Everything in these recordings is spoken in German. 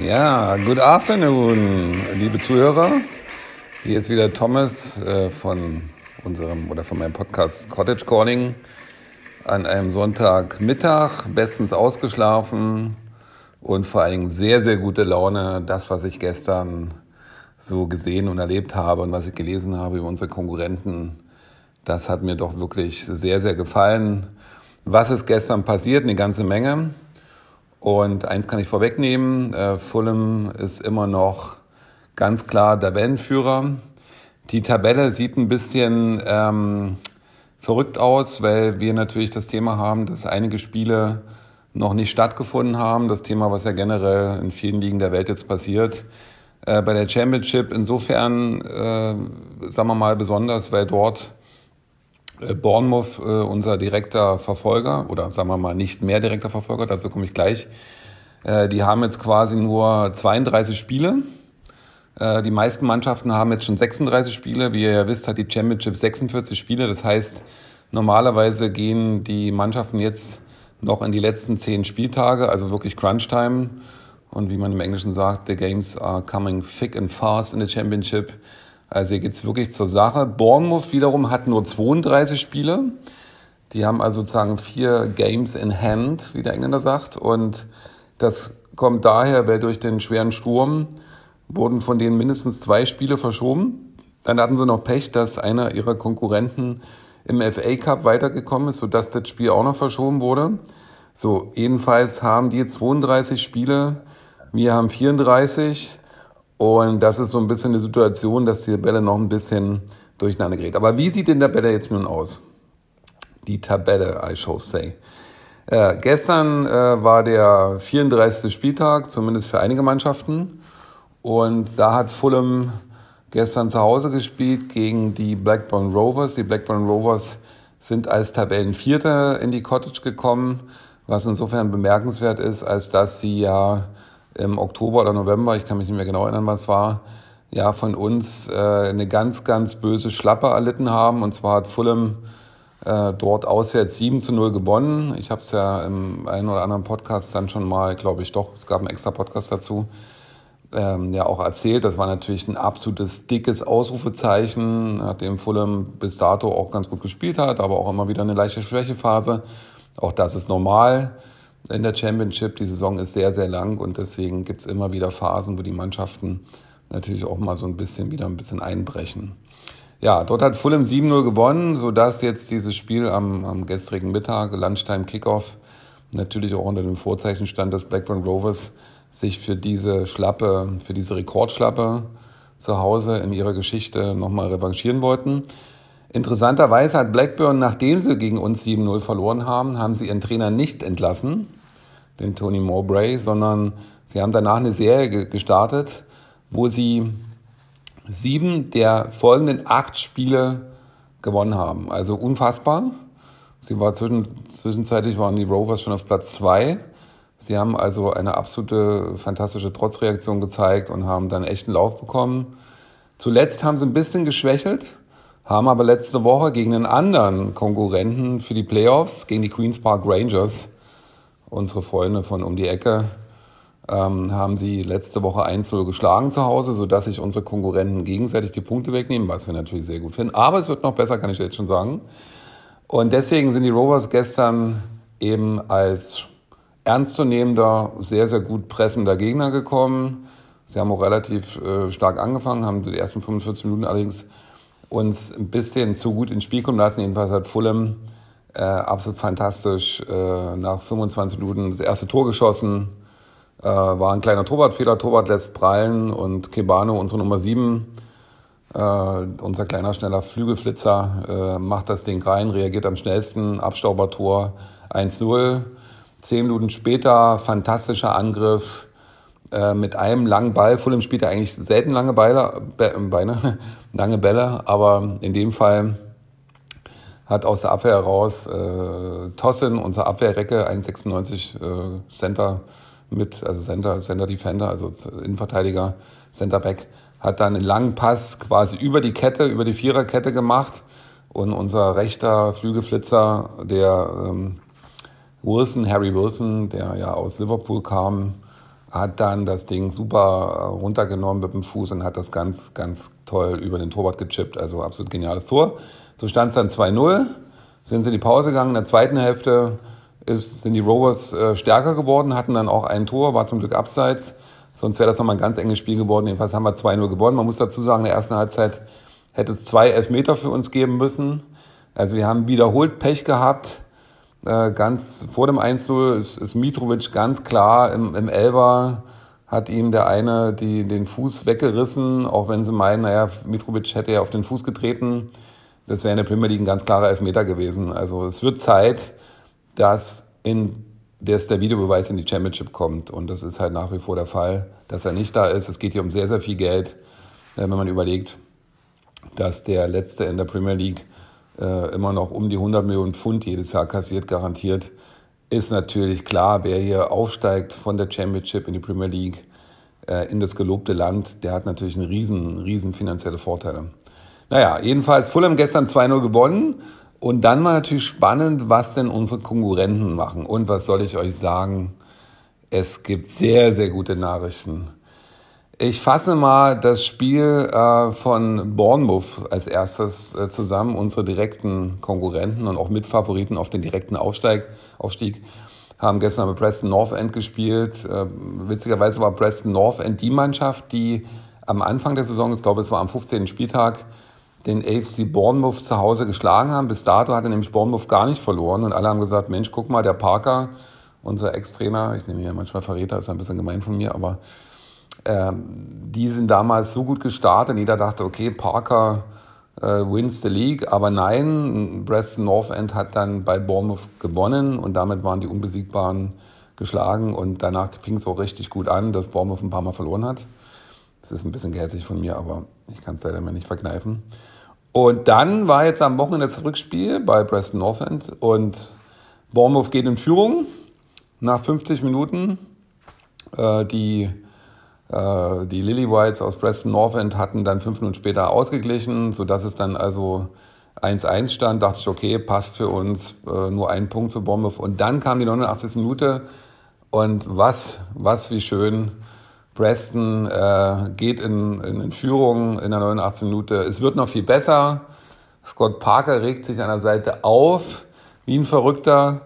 Ja, good afternoon, liebe Zuhörer. Hier ist wieder Thomas äh, von unserem oder von meinem Podcast Cottage Calling an einem Sonntagmittag, bestens ausgeschlafen und vor allen Dingen sehr, sehr gute Laune. Das, was ich gestern so gesehen und erlebt habe und was ich gelesen habe über unsere Konkurrenten, das hat mir doch wirklich sehr, sehr gefallen. Was ist gestern passiert? Eine ganze Menge. Und eins kann ich vorwegnehmen, äh, Fulham ist immer noch ganz klar Tabellenführer. Die Tabelle sieht ein bisschen ähm, verrückt aus, weil wir natürlich das Thema haben, dass einige Spiele noch nicht stattgefunden haben. Das Thema, was ja generell in vielen Ligen der Welt jetzt passiert. Äh, bei der Championship insofern, äh, sagen wir mal, besonders, weil dort Bournemouth äh, unser direkter Verfolger oder sagen wir mal nicht mehr direkter Verfolger, dazu komme ich gleich. Äh, die haben jetzt quasi nur 32 Spiele. Äh, die meisten Mannschaften haben jetzt schon 36 Spiele. Wie ihr ja wisst, hat die Championship 46 Spiele. Das heißt, normalerweise gehen die Mannschaften jetzt noch in die letzten zehn Spieltage, also wirklich Crunch Time. Und wie man im Englischen sagt, the games are coming thick and fast in the Championship. Also hier geht's wirklich zur Sache. Bournemouth wiederum hat nur 32 Spiele. Die haben also sozusagen vier Games in Hand, wie der Engländer sagt. Und das kommt daher, weil durch den schweren Sturm wurden von denen mindestens zwei Spiele verschoben. Dann hatten sie noch Pech, dass einer ihrer Konkurrenten im FA Cup weitergekommen ist, sodass das Spiel auch noch verschoben wurde. So, jedenfalls haben die 32 Spiele, wir haben 34 und das ist so ein bisschen die Situation, dass die Tabelle noch ein bisschen durcheinander gerät. Aber wie sieht denn der Tabelle jetzt nun aus? Die Tabelle, I shall say. Äh, gestern äh, war der 34. Spieltag, zumindest für einige Mannschaften. Und da hat Fulham gestern zu Hause gespielt gegen die Blackburn Rovers. Die Blackburn Rovers sind als Tabellenvierter in die Cottage gekommen, was insofern bemerkenswert ist, als dass sie ja im Oktober oder November, ich kann mich nicht mehr genau erinnern, was war, ja von uns äh, eine ganz, ganz böse Schlappe erlitten haben. Und zwar hat Fulham äh, dort auswärts 7 zu 0 gewonnen. Ich habe es ja im einen oder anderen Podcast dann schon mal, glaube ich doch, es gab einen extra Podcast dazu, ähm, ja auch erzählt. Das war natürlich ein absolutes dickes Ausrufezeichen, nachdem Fulham bis dato auch ganz gut gespielt hat, aber auch immer wieder eine leichte Schwächephase. Auch das ist normal in der Championship. Die Saison ist sehr, sehr lang und deswegen gibt's immer wieder Phasen, wo die Mannschaften natürlich auch mal so ein bisschen wieder ein bisschen einbrechen. Ja, dort hat Fulham 7-0 gewonnen, sodass jetzt dieses Spiel am, am gestrigen Mittag, Lunchtime Kickoff, natürlich auch unter dem Vorzeichen stand, dass Blackburn Rovers sich für diese Schlappe, für diese Rekordschlappe zu Hause in ihrer Geschichte nochmal revanchieren wollten. Interessanterweise hat Blackburn, nachdem sie gegen uns 7-0 verloren haben, haben sie ihren Trainer nicht entlassen, den Tony Mowbray, sondern sie haben danach eine Serie gestartet, wo sie sieben der folgenden acht Spiele gewonnen haben. Also unfassbar. Sie war zwischen, zwischenzeitlich waren die Rovers schon auf Platz zwei. Sie haben also eine absolute fantastische Trotzreaktion gezeigt und haben dann echten Lauf bekommen. Zuletzt haben sie ein bisschen geschwächelt, haben aber letzte Woche gegen einen anderen Konkurrenten für die Playoffs, gegen die Queens Park Rangers, unsere Freunde von um die Ecke, ähm, haben sie letzte Woche 1-0 geschlagen zu Hause, sodass sich unsere Konkurrenten gegenseitig die Punkte wegnehmen, was wir natürlich sehr gut finden. Aber es wird noch besser, kann ich jetzt schon sagen. Und deswegen sind die Rovers gestern eben als ernstzunehmender, sehr, sehr gut pressender Gegner gekommen. Sie haben auch relativ äh, stark angefangen, haben die ersten 45 Minuten allerdings uns ein bisschen zu gut ins Spiel kommen lassen. Jedenfalls hat Fulham äh, absolut fantastisch äh, nach 25 Minuten das erste Tor geschossen. Äh, war ein kleiner Torwartfehler. Torwart lässt prallen und Kebano, unsere Nummer 7, äh, unser kleiner, schneller Flügelflitzer, äh, macht das Ding rein, reagiert am schnellsten. Abstaubertor 1-0. Zehn Minuten später fantastischer Angriff äh, mit einem langen Ball. Fulham spielt ja eigentlich selten lange Beine, Beine, lange Bälle, aber in dem Fall hat aus der Abwehr heraus äh, Tossin, unser Abwehrrecke, 1,96 äh, Center mit, also Center, Center Defender, also Innenverteidiger, Centerback, hat dann einen langen Pass quasi über die Kette, über die Viererkette gemacht und unser rechter Flügelflitzer, der ähm, Wilson, Harry Wilson, der ja aus Liverpool kam, hat dann das Ding super runtergenommen mit dem Fuß und hat das ganz, ganz toll über den Torwart gechippt. Also absolut geniales Tor. So stand es dann 2-0, sind sie in die Pause gegangen. In der zweiten Hälfte ist, sind die Rovers äh, stärker geworden, hatten dann auch ein Tor, war zum Glück abseits. Sonst wäre das nochmal ein ganz enges Spiel geworden. Jedenfalls haben wir 2-0 gewonnen. Man muss dazu sagen, in der ersten Halbzeit hätte es zwei Elfmeter für uns geben müssen. Also wir haben wiederholt Pech gehabt. Äh, ganz vor dem 1-0 ist, ist Mitrovic ganz klar im, im Elber hat ihm der eine die, den Fuß weggerissen, auch wenn sie meinen, naja, Mitrovic hätte ja auf den Fuß getreten. Das wäre in der Premier League ein ganz klarer Elfmeter gewesen. Also es wird Zeit, dass in dass der Videobeweis in die Championship kommt. Und das ist halt nach wie vor der Fall, dass er nicht da ist. Es geht hier um sehr, sehr viel Geld, äh, wenn man überlegt, dass der Letzte in der Premier League äh, immer noch um die 100 Millionen Pfund jedes Jahr kassiert, garantiert, ist natürlich klar, wer hier aufsteigt von der Championship in die Premier League, äh, in das gelobte Land, der hat natürlich einen riesen, riesen finanzielle Vorteile. Naja, jedenfalls Fulham gestern 2-0 gewonnen. Und dann war natürlich spannend, was denn unsere Konkurrenten machen. Und was soll ich euch sagen? Es gibt sehr, sehr gute Nachrichten. Ich fasse mal das Spiel äh, von Bournemouth als erstes äh, zusammen, unsere direkten Konkurrenten und auch Mitfavoriten auf den direkten Aufsteig, Aufstieg haben gestern mit Preston North End gespielt. Äh, witzigerweise war Preston North End die Mannschaft, die am Anfang der Saison, ich glaube es war am 15. Spieltag, den AFC Bournemouth zu Hause geschlagen haben. Bis dato hatte nämlich Bournemouth gar nicht verloren und alle haben gesagt, Mensch, guck mal, der Parker, unser Ex-Trainer, ich ihn ja manchmal Verräter, ist ein bisschen gemein von mir, aber ähm, die sind damals so gut gestartet. Jeder dachte, okay, Parker äh, wins the league. Aber nein, Preston North End hat dann bei Bournemouth gewonnen und damit waren die Unbesiegbaren geschlagen. Und danach fing es auch richtig gut an, dass Bournemouth ein paar Mal verloren hat. Das ist ein bisschen gehässig von mir, aber ich kann es leider mir nicht verkneifen. Und dann war jetzt am Wochenende das Rückspiel bei Preston North End und Bournemouth geht in Führung nach 50 Minuten. Äh, die äh, die Lily Whites aus Preston North End hatten dann fünf Minuten später ausgeglichen, sodass es dann also 1-1 stand. Dachte ich, okay, passt für uns, äh, nur ein Punkt für Bournemouth. Und dann kam die 89. Minute und was, was wie schön. Preston äh, geht in, in, in Führung in der 89. Minute. Es wird noch viel besser. Scott Parker regt sich an der Seite auf, wie ein Verrückter,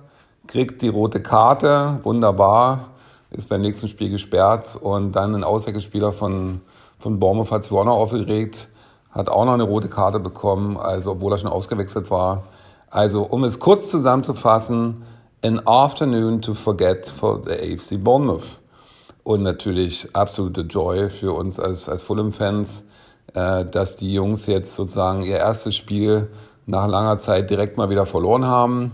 kriegt die rote Karte, wunderbar ist beim nächsten Spiel gesperrt und dann ein Auswechselspieler von, von Bournemouth hat noch aufgeregt, hat auch noch eine rote Karte bekommen, also obwohl er schon ausgewechselt war. Also um es kurz zusammenzufassen, an afternoon to forget for the AFC Bournemouth. Und natürlich absolute Joy für uns als, als Fulham-Fans, äh, dass die Jungs jetzt sozusagen ihr erstes Spiel nach langer Zeit direkt mal wieder verloren haben.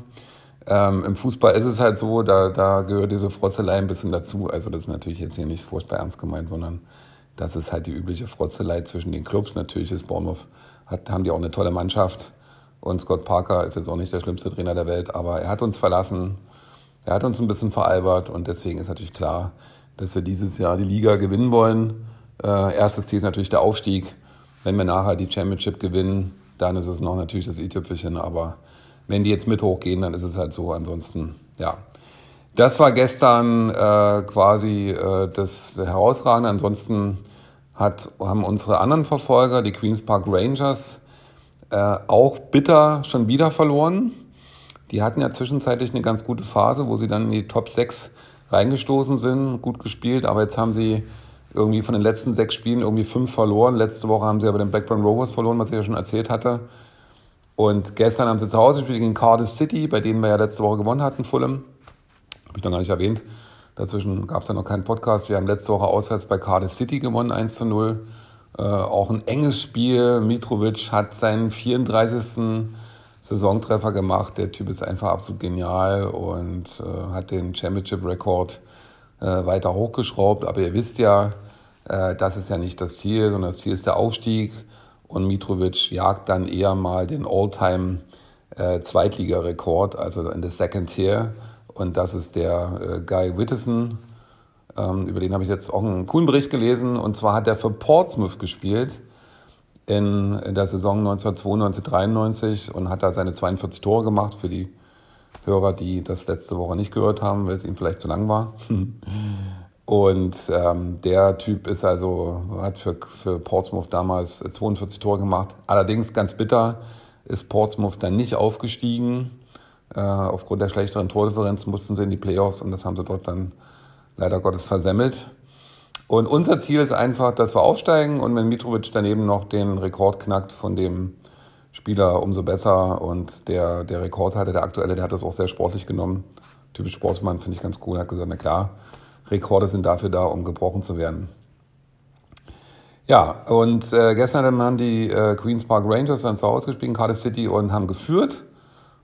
Ähm, Im Fußball ist es halt so, da, da gehört diese Frotzelei ein bisschen dazu. Also das ist natürlich jetzt hier nicht furchtbar ernst gemeint, sondern das ist halt die übliche Frotzelei zwischen den Clubs. Natürlich ist Bournemouth, hat, haben die auch eine tolle Mannschaft. Und Scott Parker ist jetzt auch nicht der schlimmste Trainer der Welt, aber er hat uns verlassen. Er hat uns ein bisschen veralbert und deswegen ist natürlich klar, dass wir dieses Jahr die Liga gewinnen wollen. Äh, erstes Ziel ist natürlich der Aufstieg. Wenn wir nachher die Championship gewinnen, dann ist es noch natürlich das i-Tüpfelchen, aber wenn die jetzt mit hochgehen, dann ist es halt so. Ansonsten, ja. Das war gestern äh, quasi äh, das Herausragende. Ansonsten hat, haben unsere anderen Verfolger, die Queens Park Rangers, äh, auch bitter schon wieder verloren. Die hatten ja zwischenzeitlich eine ganz gute Phase, wo sie dann in die Top 6 reingestoßen sind, gut gespielt, aber jetzt haben sie irgendwie von den letzten sechs Spielen irgendwie fünf verloren. Letzte Woche haben sie aber den Blackburn Rovers verloren, was ich ja schon erzählt hatte. Und gestern haben sie zu Hause gespielt gegen Cardiff City, bei denen wir ja letzte Woche gewonnen hatten, Fulham. Habe ich noch gar nicht erwähnt. Dazwischen gab es ja noch keinen Podcast. Wir haben letzte Woche auswärts bei Cardiff City gewonnen, 1 zu 0. Äh, auch ein enges Spiel. Mitrovic hat seinen 34. Saisontreffer gemacht. Der Typ ist einfach absolut genial und äh, hat den Championship-Rekord äh, weiter hochgeschraubt. Aber ihr wisst ja, äh, das ist ja nicht das Ziel, sondern das Ziel ist der Aufstieg und Mitrovic jagt dann eher mal den All-Time äh, also in der Second Tier. Und das ist der äh, Guy Wittison. Ähm, über den habe ich jetzt auch einen coolen Bericht gelesen. Und zwar hat er für Portsmouth gespielt in, in der Saison 1992, 93 und hat da seine 42 Tore gemacht für die Hörer, die das letzte Woche nicht gehört haben, weil es ihm vielleicht zu lang war. Und ähm, der Typ ist also, hat für, für Portsmouth damals 42 Tore gemacht. Allerdings ganz bitter ist Portsmouth dann nicht aufgestiegen. Äh, aufgrund der schlechteren Tordifferenz mussten sie in die Playoffs und das haben sie dort dann leider Gottes versemmelt. Und unser Ziel ist einfach, dass wir aufsteigen und wenn Mitrovic daneben noch den Rekord knackt von dem Spieler, umso besser. Und der, der Rekordhalter, der aktuelle, der hat das auch sehr sportlich genommen. Typisch Sportsmann, finde ich ganz cool. Hat gesagt, na klar, Rekorde sind dafür da, um gebrochen zu werden. Ja, und äh, gestern haben die äh, Queens Park Rangers dann zu Hause gespielt Cardiff City und haben geführt.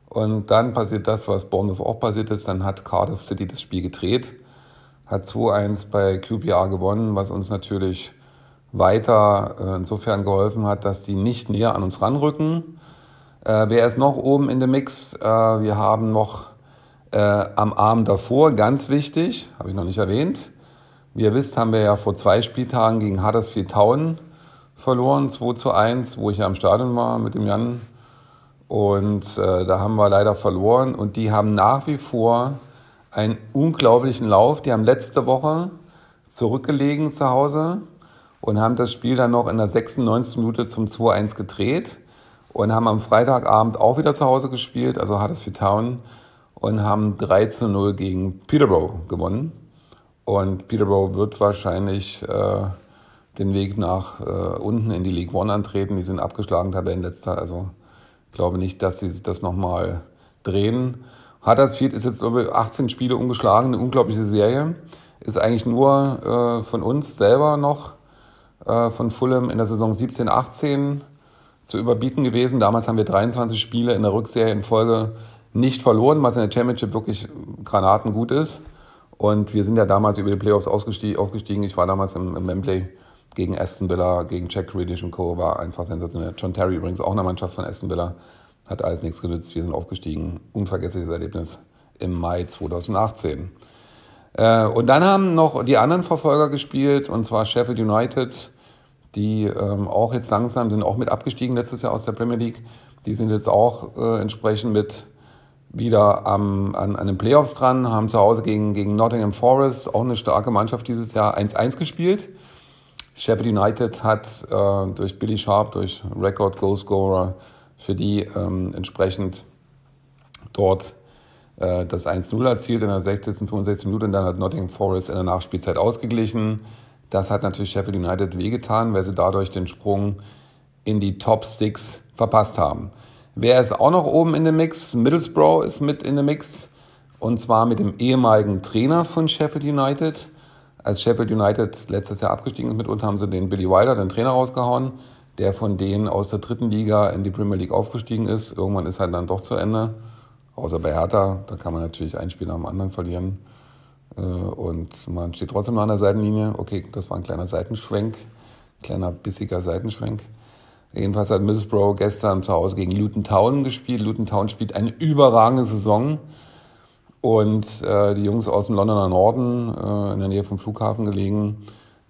Und dann passiert das, was Bournemouth auch passiert ist. Dann hat Cardiff City das Spiel gedreht, hat 2-1 bei QPR gewonnen, was uns natürlich weiter äh, insofern geholfen hat, dass die nicht näher an uns ranrücken. Äh, wer ist noch oben in dem Mix? Äh, wir haben noch äh, am Abend davor, ganz wichtig, habe ich noch nicht erwähnt, wie ihr wisst, haben wir ja vor zwei Spieltagen gegen Huddersfield Town verloren, 2 zu 1, wo ich ja am Stadion war mit dem Jan. Und äh, da haben wir leider verloren. Und die haben nach wie vor einen unglaublichen Lauf. Die haben letzte Woche zurückgelegen zu Hause und haben das Spiel dann noch in der 96. Minute zum 2-1 gedreht und haben am Freitagabend auch wieder zu Hause gespielt, also Huddersfield Town, und haben 3 zu 0 gegen Peterborough gewonnen. Und Peterborough wird wahrscheinlich äh, den Weg nach äh, unten in die League One antreten. Die sind abgeschlagen, Tabellenletzter. Also ich glaube nicht, dass sie das nochmal drehen. Huddersfield ist jetzt ich 18 Spiele ungeschlagen, eine unglaubliche Serie. Ist eigentlich nur äh, von uns selber noch, äh, von Fulham in der Saison 17, 18 zu überbieten gewesen. Damals haben wir 23 Spiele in der Rückserie in Folge nicht verloren, was in der Championship wirklich granatengut ist. Und wir sind ja damals über die Playoffs aufgestiegen. Ich war damals im, im Wembley gegen Aston Villa, gegen Jack Grealish und Co. War einfach sensationell. John Terry übrigens auch eine Mannschaft von Aston Villa. Hat alles nichts genützt. Wir sind aufgestiegen. Unvergessliches Erlebnis im Mai 2018. Äh, und dann haben noch die anderen Verfolger gespielt, und zwar Sheffield United, die ähm, auch jetzt langsam sind auch mit abgestiegen letztes Jahr aus der Premier League. Die sind jetzt auch äh, entsprechend mit wieder am, an, an den Playoffs dran, haben zu Hause gegen, gegen Nottingham Forest, auch eine starke Mannschaft dieses Jahr, 1-1 gespielt. Sheffield United hat äh, durch Billy Sharp, durch Record Goalscorer, für die ähm, entsprechend dort äh, das 1-0 erzielt in der 60. und 65. Minute und dann hat Nottingham Forest in der Nachspielzeit ausgeglichen. Das hat natürlich Sheffield United wehgetan, weil sie dadurch den Sprung in die Top 6 verpasst haben. Wer ist auch noch oben in dem Mix? Middlesbrough ist mit in dem Mix. Und zwar mit dem ehemaligen Trainer von Sheffield United. Als Sheffield United letztes Jahr abgestiegen ist mitunter, haben sie den Billy Wilder, den Trainer, rausgehauen, der von denen aus der dritten Liga in die Premier League aufgestiegen ist. Irgendwann ist halt dann doch zu Ende. Außer bei Hertha, da kann man natürlich ein Spiel nach dem anderen verlieren. Äh, und man steht trotzdem noch an der Seitenlinie. Okay, das war ein kleiner Seitenschwenk, kleiner bissiger Seitenschwenk. Jedenfalls hat Middlesbrough gestern zu Hause gegen Luton Town gespielt. Luton Town spielt eine überragende Saison. Und äh, die Jungs aus dem Londoner Norden, äh, in der Nähe vom Flughafen gelegen.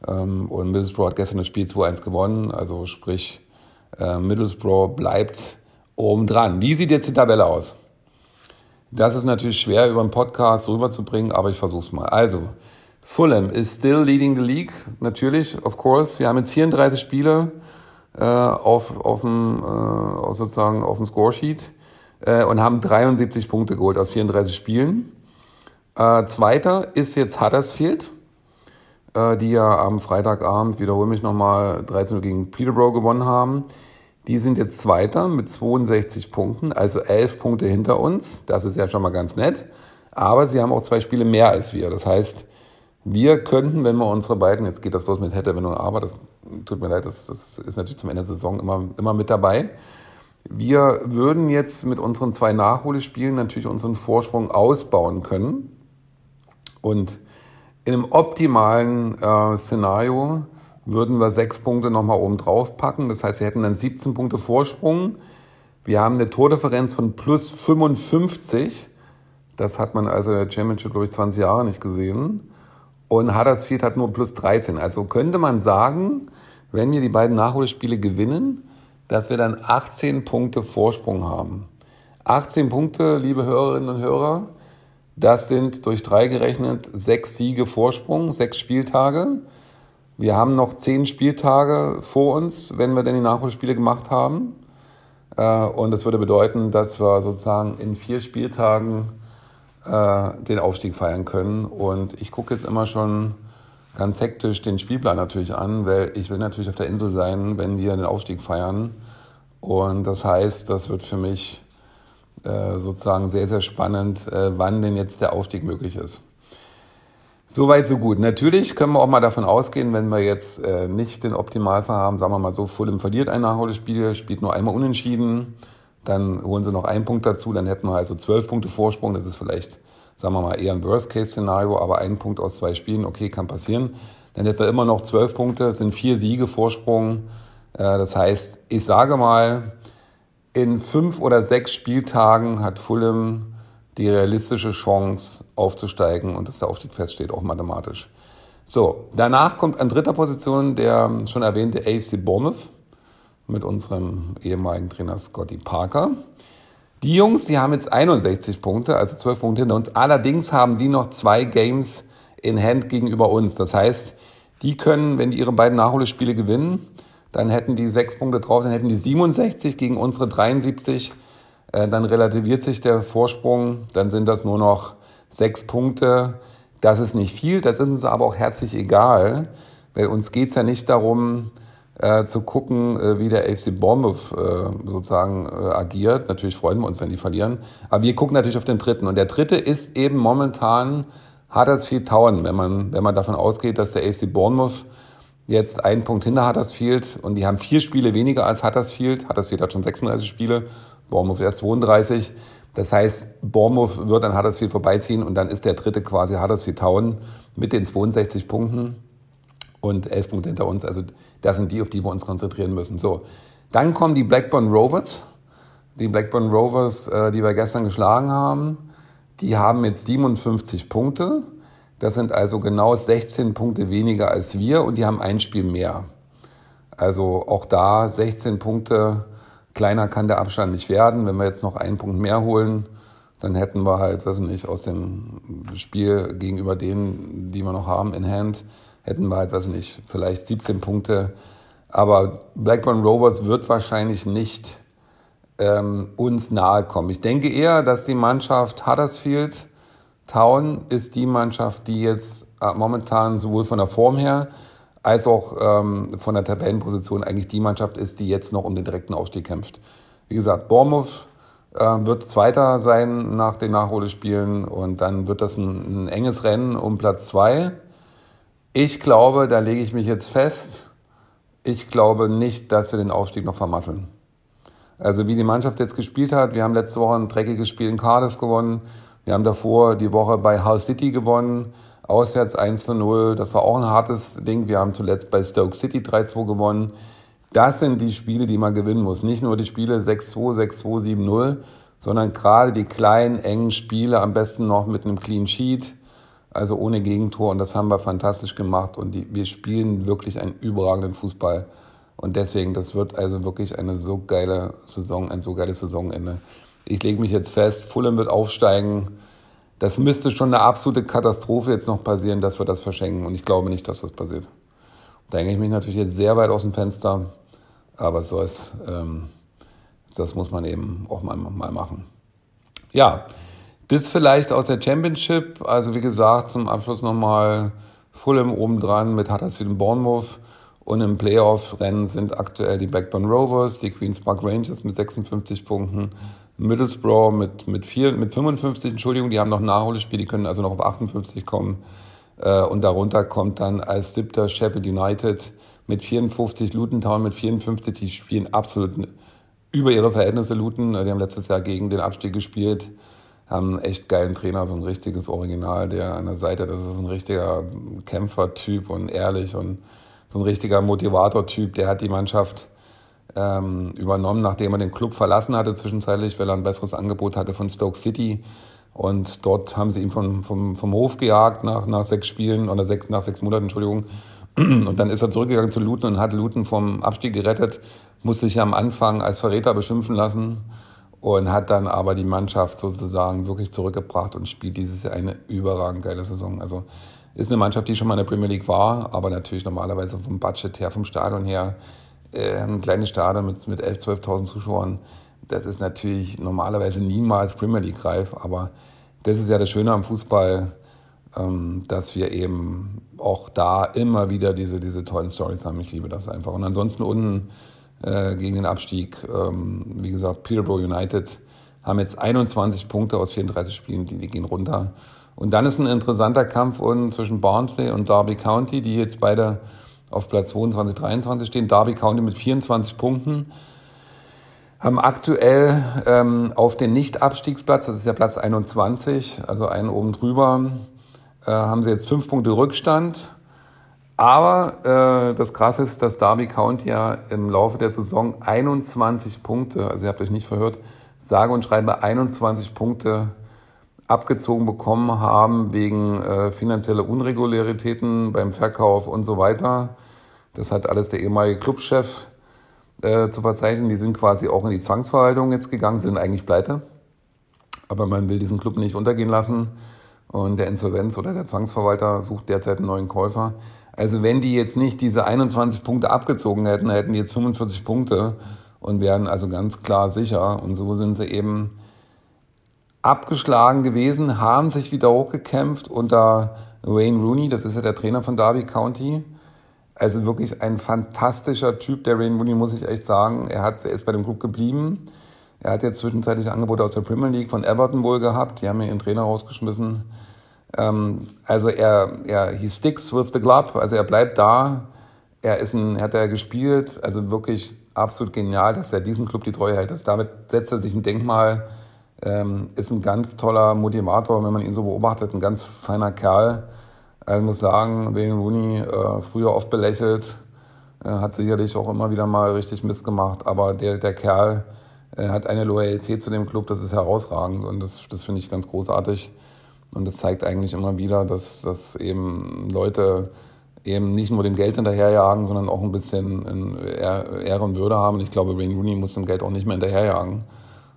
Ähm, und Middlesbrough hat gestern das Spiel 2-1 gewonnen. Also sprich, äh, Middlesbrough bleibt oben dran. Wie sieht jetzt die Tabelle aus? Das ist natürlich schwer über einen Podcast rüberzubringen, aber ich versuche es mal. Also, Fulham is still leading the league, natürlich, of course. Wir haben jetzt 34 Spiele äh, auf, auf dem, äh, sozusagen auf dem Scoresheet äh, und haben 73 Punkte geholt aus 34 Spielen. Äh, zweiter ist jetzt Huddersfield, äh, die ja am Freitagabend, wiederhole mich nochmal, 13 gegen Peterborough gewonnen haben. Die sind jetzt Zweiter mit 62 Punkten, also 11 Punkte hinter uns. Das ist ja schon mal ganz nett. Aber sie haben auch zwei Spiele mehr als wir. Das heißt, wir könnten, wenn wir unsere beiden, jetzt geht das los mit hätte, wenn und aber, das tut mir leid, das, das ist natürlich zum Ende der Saison immer, immer mit dabei. Wir würden jetzt mit unseren zwei Nachholspielen natürlich unseren Vorsprung ausbauen können. Und in einem optimalen äh, Szenario würden wir sechs Punkte nochmal oben drauf packen. Das heißt, wir hätten dann 17 Punkte Vorsprung. Wir haben eine Tordifferenz von plus 55. Das hat man also in der Championship, glaube ich, 20 Jahre nicht gesehen. Und Huddersfield hat nur plus 13. Also könnte man sagen, wenn wir die beiden Nachholspiele gewinnen, dass wir dann 18 Punkte Vorsprung haben. 18 Punkte, liebe Hörerinnen und Hörer, Das sind durch drei gerechnet sechs Siege Vorsprung, sechs Spieltage. Wir haben noch zehn Spieltage vor uns, wenn wir denn die Nachholspiele gemacht haben. Äh, und das würde bedeuten, dass wir sozusagen in vier Spieltagen äh, den Aufstieg feiern können. Und ich gucke jetzt immer schon ganz hektisch den Spielplan natürlich an, weil ich will natürlich auf der Insel sein, wenn wir den Aufstieg feiern. Und das heißt, das wird für mich äh, sozusagen sehr, sehr spannend, äh, wann denn jetzt der Aufstieg möglich ist. Soweit, so gut. Natürlich können wir auch mal davon ausgehen, wenn wir jetzt äh, nicht den Optimalfall haben, sagen wir mal so, Fulham verliert ein Nachholspiel, spielt nur einmal unentschieden, dann holen sie noch einen Punkt dazu, dann hätten wir also zwölf Punkte Vorsprung. Das ist vielleicht, sagen wir mal, eher ein Worst-Case-Szenario, aber ein Punkt aus zwei Spielen, okay, kann passieren. Dann hätten wir immer noch zwölf Punkte, sind vier Siege Vorsprung. Äh, das heißt, ich sage mal, in fünf oder sechs Spieltagen hat Fulham die realistische Chance aufzusteigen und dass der Aufstieg feststeht, auch mathematisch. So, danach kommt an dritter Position der schon erwähnte AFC Bournemouth mit unserem ehemaligen Trainer Scotty Parker. Die Jungs, die haben jetzt 61 Punkte, also 12 Punkte hinter uns. Allerdings haben die noch zwei Games in Hand gegenüber uns. Das heißt, die können, wenn die ihre beiden Nachholspiele gewinnen, dann hätten die sechs Punkte drauf, dann hätten die 67 gegen unsere 73 äh, dann relativiert sich der Vorsprung, dann sind das nur noch sechs Punkte. Das ist nicht viel, das ist uns aber auch herzlich egal, weil uns geht's ja nicht darum, äh, zu gucken, äh, wie der AFC Bournemouth äh, sozusagen äh, agiert. Natürlich freuen wir uns, wenn die verlieren. Aber wir gucken natürlich auf den dritten. Und der dritte ist eben momentan Huddersfield Town, wenn man, wenn man davon ausgeht, dass der AFC Bournemouth jetzt einen Punkt hinter Huddersfield und die haben vier Spiele weniger als Huddersfield. Huddersfield hat schon 36 Spiele Bournemouth erst 32. Das heißt, Bournemouth wird an Huddersfield vorbeiziehen und dann ist der dritte quasi Huddersfield Town mit den 62 Punkten und 11 Punkte hinter uns. Also das sind die, auf die wir uns konzentrieren müssen. So, dann kommen die Blackburn Rovers. Die Blackburn Rovers, äh, die wir gestern geschlagen haben, die haben jetzt 57 Punkte. Das sind also genau 16 Punkte weniger als wir und die haben ein Spiel mehr. Also auch da 16 Punkte Kleiner kann der Abstand nicht werden. Wenn wir jetzt noch einen Punkt mehr holen, dann hätten wir halt, weiß nicht, aus dem Spiel gegenüber denen, die wir noch haben in Hand, hätten wir halt, weiß nicht, vielleicht 17 Punkte. Aber Blackburn Rovers wird wahrscheinlich nicht ähm, uns nahe kommen. Ich denke eher, dass die Mannschaft Huddersfield Town ist die Mannschaft, die jetzt äh, momentan sowohl von der Form her als auch ähm, von der Tabellenposition eigentlich die Mannschaft ist, die jetzt noch um den direkten Aufstieg kämpft. Wie gesagt, Bournemouth äh, wird Zweiter sein nach den Nachholespielen und dann wird das ein, ein enges Rennen um Platz zwei. Ich glaube, da lege ich mich jetzt fest, ich glaube nicht, dass wir den Aufstieg noch vermasseln. Also wie die Mannschaft jetzt gespielt hat, wir haben letzte Woche ein dreckiges Spiel in Cardiff gewonnen, wir haben davor die Woche bei Hull City gewonnen, Auswärts 1 zu 0, das war auch ein hartes Ding. Wir haben zuletzt bei Stoke City 3-2 gewonnen. Das sind die Spiele, die man gewinnen muss. Nicht nur die Spiele 6-2, 6-2, 7-0, sondern gerade die kleinen, engen Spiele, am besten noch mit einem Clean Sheet, also ohne Gegentor. Und das haben wir fantastisch gemacht. Und die, wir spielen wirklich einen überragenden Fußball. Und deswegen, das wird also wirklich eine so geile Saison, ein so geiles Saisonende. Ich lege mich jetzt fest, Fulham wird aufsteigen. Das müsste schon eine absolute Katastrophe jetzt noch passieren, dass wir das verschenken. Und ich glaube nicht, dass das passiert. Da hänge ich mich natürlich jetzt sehr weit aus dem Fenster. Aber so ist, ähm, das muss man eben auch mal, mal machen. Ja, das vielleicht aus der Championship. Also wie gesagt, zum Abschluss nochmal Fulham obendran mit Huddersfield und Bournemouth. Und im Playoff-Rennen sind aktuell die Blackburn Rovers, die Queen's Park Rangers mit 56 Punkten, Middlesbrough mit, mit, vier, mit 55, Entschuldigung, die haben noch Nachholspiel, die können also noch auf 58 kommen. Äh, und darunter kommt dann als siebter Sheffield United mit 54, Luton Town mit 54, die spielen absolut über ihre Verhältnisse Luton. Die haben letztes Jahr gegen den Abstieg gespielt, haben einen echt geilen Trainer, so ein richtiges Original, der an der Seite, das ist ein richtiger Kämpfertyp und ehrlich und so ein richtiger Motivator-Typ, der hat die Mannschaft ähm, übernommen, nachdem er den Club verlassen hatte zwischenzeitlich, weil er ein besseres Angebot hatte von Stoke City. Und dort haben sie ihn vom, vom, vom Hof gejagt nach, nach sechs Spielen oder sechs, nach sechs Monaten, Entschuldigung. Und dann ist er zurückgegangen zu Luton und hat Luton vom Abstieg gerettet, musste sich am Anfang als Verräter beschimpfen lassen und hat dann aber die Mannschaft sozusagen wirklich zurückgebracht und spielt dieses Jahr eine überragend geile Saison. Also ist eine Mannschaft, die schon mal in der Premier League war, aber natürlich normalerweise vom Budget her, vom Stadion her, äh, ein kleines Stadion mit, mit 11.000, 12.000 Zuschauern. Das ist natürlich normalerweise niemals Premier League reif, aber das ist ja das Schöne am Fußball, ähm, dass wir eben auch da immer wieder diese, diese tollen Stories haben. Ich liebe das einfach. Und ansonsten unten äh, gegen den Abstieg. Ähm, wie gesagt, Peterborough United haben jetzt 21 Punkte aus 34 Spielen, die, die gehen runter. Und dann ist ein interessanter Kampf unten zwischen Barnsley und Derby County, die jetzt beide auf Platz 22, 23 stehen. Derby County mit 24 Punkten haben aktuell ähm, auf den Nicht-Abstiegsplatz, das ist ja Platz 21, also einen oben drüber, äh, haben sie jetzt fünf Punkte Rückstand. Aber äh, das Krasse ist, dass Derby County ja im Laufe der Saison 21 Punkte, also ihr habt euch nicht verhört, sage und schreibe 21 Punkte abgezogen bekommen haben wegen äh, finanzieller Unregularitäten beim Verkauf und so weiter. Das hat alles der ehemalige Clubchef äh, zu verzeichnen. Die sind quasi auch in die Zwangsverwaltung jetzt gegangen, sind eigentlich pleite. Aber man will diesen Club nicht untergehen lassen. Und der Insolvenz oder der Zwangsverwalter sucht derzeit einen neuen Käufer. Also wenn die jetzt nicht diese 21 Punkte abgezogen hätten, hätten die jetzt 45 Punkte und wären also ganz klar sicher. Und so sind sie eben abgeschlagen gewesen, haben sich wieder hochgekämpft unter Wayne Rooney, das ist ja der Trainer von Derby County. Also wirklich ein fantastischer Typ, der Wayne Rooney, muss ich echt sagen. Er, hat, er ist bei dem Club geblieben. Er hat jetzt zwischenzeitlich Angebote aus der Premier League von Everton wohl gehabt. Die haben ja ihren Trainer rausgeschmissen. Ähm, also er, er, he sticks with the club, also er bleibt da. Er ist ein, hat er gespielt, also wirklich absolut genial, dass er diesem Club die Treue hält. Das, damit setzt er sich ein Denkmal, ähm, ist ein ganz toller Motivator, wenn man ihn so beobachtet, ein ganz feiner Kerl. Also muss sagen, Wayne Rooney, äh, früher oft belächelt, äh, hat sicherlich auch immer wieder mal richtig Mist gemacht, aber der, der Kerl äh, hat eine Loyalität zu dem Club, das ist herausragend und das, das finde ich ganz großartig. Und das zeigt eigentlich immer wieder, dass, dass eben Leute eben nicht nur dem Geld hinterherjagen, sondern auch ein bisschen Ehre und Würde haben. Und ich glaube, Wayne Rooney muss dem Geld auch nicht mehr hinterherjagen.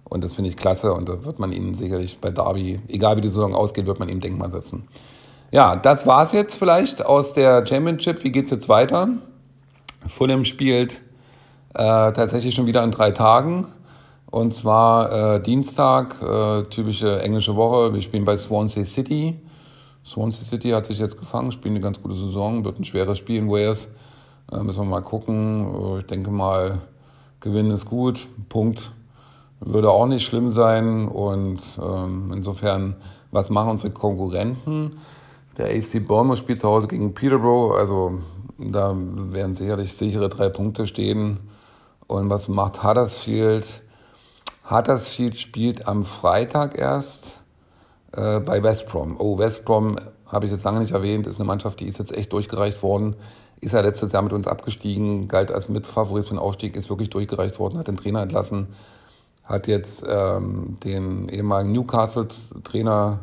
Und das finde ich klasse. Und da wird man ihn sicherlich bei Derby, egal wie die Saison ausgeht, wird man ihm Denkmal setzen. Ja, das war's jetzt vielleicht aus der Championship. Wie geht's jetzt weiter? Fulham spielt äh, tatsächlich schon wieder in drei Tagen. Und zwar äh, Dienstag, äh, typische englische Woche. Wir spielen bei Swansea City. Swansea City hat sich jetzt gefangen, spielen eine ganz gute Saison, wird ein schweres Spiel in Wales. Äh, müssen wir mal gucken. Äh, ich denke mal, gewinnen ist gut. Punkt würde auch nicht schlimm sein. Und ähm, insofern, was machen unsere Konkurrenten? Der AFC Bournemouth spielt zu Hause gegen Peterborough. Also da werden sicherlich sichere drei Punkte stehen. Und was macht Huddersfield? Huddersfield spielt am Freitag erst äh, bei West Brom. Oh, West Brom habe ich jetzt lange nicht erwähnt, ist eine Mannschaft, die ist jetzt echt durchgereicht worden. Ist ja letztes Jahr mit uns abgestiegen, galt als Mitfavorit für den Aufstieg, ist wirklich durchgereicht worden, hat den Trainer entlassen, hat jetzt ähm, den ehemaligen Newcastle-Trainer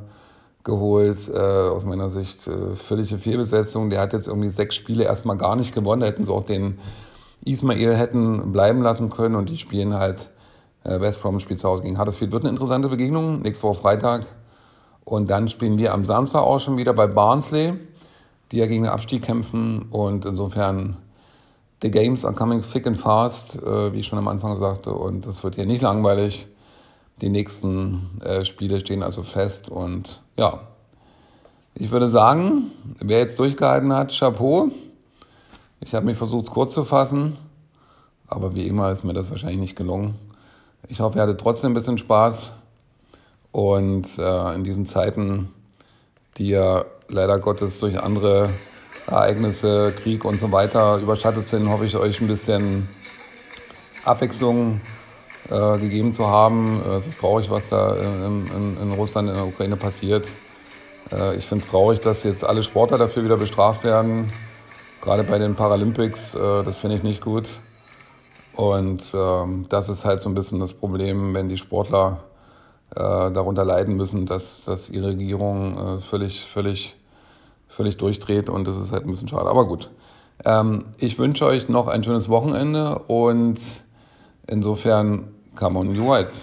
geholt, äh, aus meiner Sicht äh, völlige Fehlbesetzung. Der hat jetzt irgendwie sechs Spiele erstmal gar nicht gewonnen, da hätten sie auch den Ismail hätten bleiben lassen können und die spielen halt äh, West Brom spielt zu Hause gegen Huddersfield. Wird eine interessante Begegnung. Nächste Woche Freitag. Und dann spielen wir am Samstag auch schon wieder bei Barnsley, die ja gegen den Abstieg kämpfen. Und insofern, the games are coming thick and fast, äh, wie ich schon am Anfang sagte. Und das wird hier nicht langweilig. Die nächsten äh, Spiele stehen also fest. Und ja, ich würde sagen, wer jetzt durchgehalten hat, Chapeau. Ich habe mich versucht, kurz zu fassen. Aber wie immer ist mir das wahrscheinlich nicht gelungen. Ich hoffe, ihr hattet trotzdem ein bisschen Spaß. Und äh, in diesen Zeiten, die ja leider Gottes durch andere Ereignisse, Krieg und so weiter überschattet sind, hoffe ich euch ein bisschen Abwechslung äh, gegeben zu haben. Äh, es ist traurig, was da in, in, in Russland, in der Ukraine passiert. Äh, ich finde es traurig, dass jetzt alle Sportler dafür wieder bestraft werden. Gerade bei den Paralympics, äh, das finde ich nicht gut. Und ähm, das ist halt so ein bisschen das Problem, wenn die Sportler äh, darunter leiden müssen, dass, dass ihre Regierung äh, völlig, völlig, völlig durchdreht und das ist halt ein bisschen schade. Aber gut. Ähm, ich wünsche euch noch ein schönes Wochenende und insofern come on you whites.